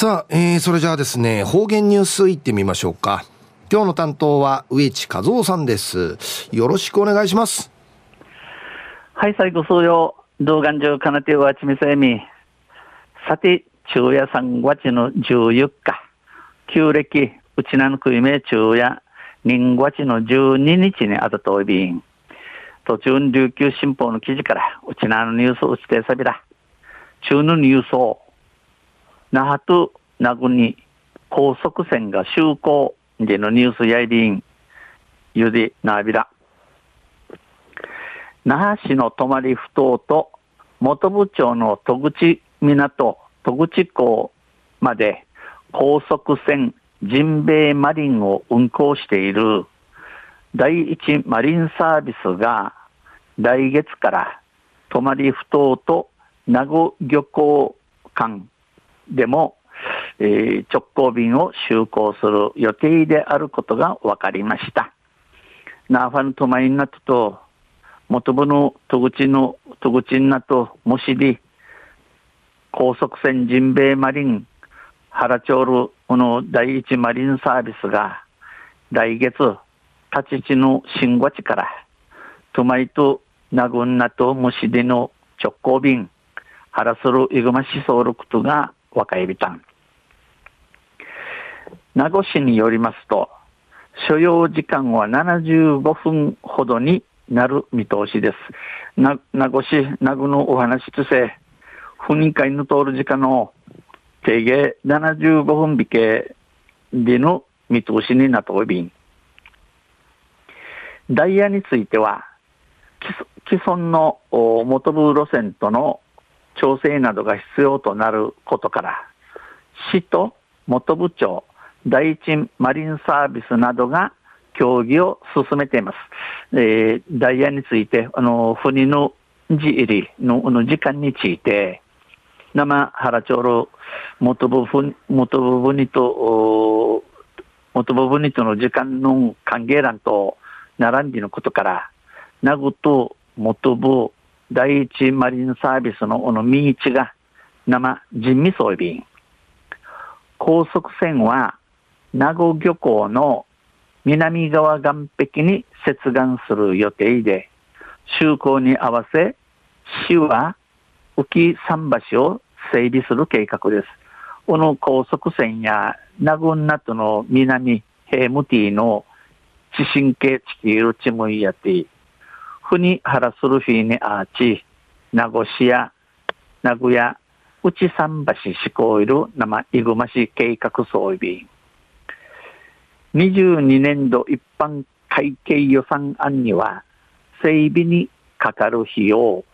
さあ、えー、それじゃあですね、方言ニュースいってみましょうか。今日の担当は植地和夫さんです。よろしくお願いします。はい、最後数曜、動画上かなてわちみせみ。さて、昼夜3月の14日、旧暦、うちなのくいめ昼夜、人月の12日にあたといびん。途中琉球新報の記事から、うちなのニュースをしてさびら。中のニュースを、那覇と名護に高速船が就航でのニュースやいりん、ゆでなびら。那覇市の泊ふ頭と元部長の戸口港、戸口港まで高速船ジンベイマリンを運航している第一マリンサービスが来月から泊ふ頭と名護漁港間でも、えー、直行便を就航する予定であることが分かりました。ナーファントマインナトと元部の戸口の戸口なともしり高速船ジンベイマリン原町ルこの第一マリンサービスが来月立ち地の新和地からトマイとナグンナとムシデの直行便原するイグマシソウルクトが若いびたん名護市によりますと所要時間は75分ほどになる見通しです。な、名護市、名護のお話とせ、不認会の通る時間の定芸75分引けでの見通しになっておびダイヤについては、既存の元部路線との調整などが必要となることから、市と元部長、第一マリンサービスなどが協議を進めています。えー、ダイヤについて、あの、船の字入りのの時間について、生原町の元部分、元部分にと、元部分にとの時間の関係欄と並んでのことから、名護と元部第一マリンサービスのこの道が生人味装備高速船は名護漁港の南側岸壁に接岸する予定で、就航に合わせ、市は浮桟橋を整備する計画です。この高速船や名護などの南ヘムティの地震計地球チムイヤティ、ふに原するフィーにアーチ、名護市や名古屋内桟橋志向いる生いぐまし計画装備。22年度一般会計予算案には、整備にかかる費用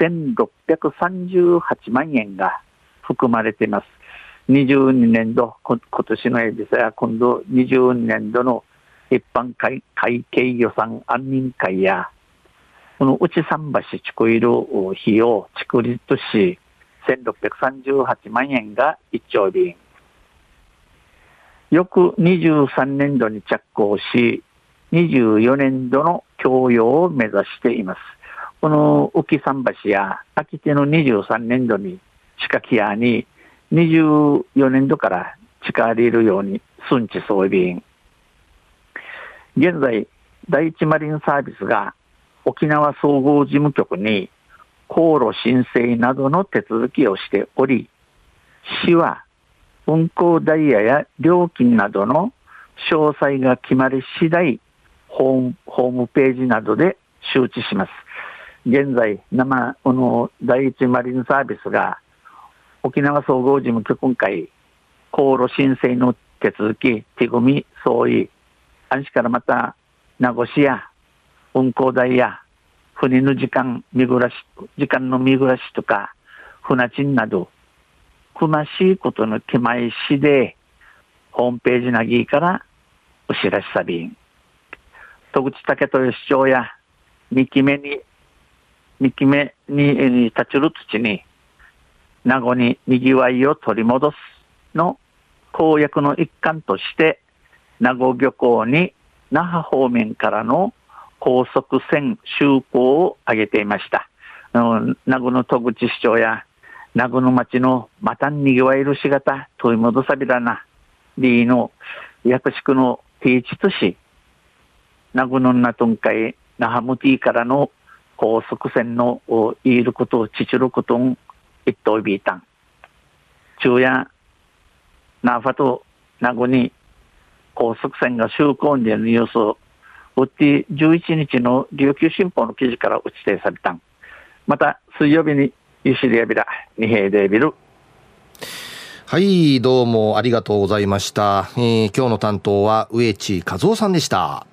1638万円が含まれています。22年度、今年のエビサや今度22年度の一般会会計予算安民会や、この内桟橋地区いる費用、地区率とし、1638万円が一丁便。翌23年度に着工し、24年度の供用を目指しています。この浮桟橋や秋手の23年度に地下キアに24年度から地下りるように寸地装備員。現在、第一マリンサービスが沖縄総合事務局に航路申請などの手続きをしており、市は運行ダイヤや料金などの詳細が決まり次第ホーム、ホームページなどで周知します。現在、生、この第一マリンサービスが沖縄総合事務局会、航路申請の手続き、手組み、総意、安市からまた名護市や運行代や船の時間、見暮らし、時間の見暮らしとか、船賃など、くましいことの手前しで、ホームページなぎからお知らしさびん。戸口武豊市長や、三木目に、三木目に立ちる土に、名護に賑わいを取り戻すの公約の一環として、名護漁港に那覇方面からの高速船就航を挙げていました。名護の戸口市長や名護の町のまたにぎわえるしがた、問い戻さびらな、リーの薬宿の定地とし、名護のなとんかい、那覇ムティからの高速船のいることをちちることん、一等ビータン。昼夜、ナーファと名護に高速船が就航にニュースを、うって11日の琉球新報の記事から打ち定されたんまた、水曜日にゆしりやびら、二平でビル。はい、どうもありがとうございました。えー、今日の担当は植地和夫さんでした。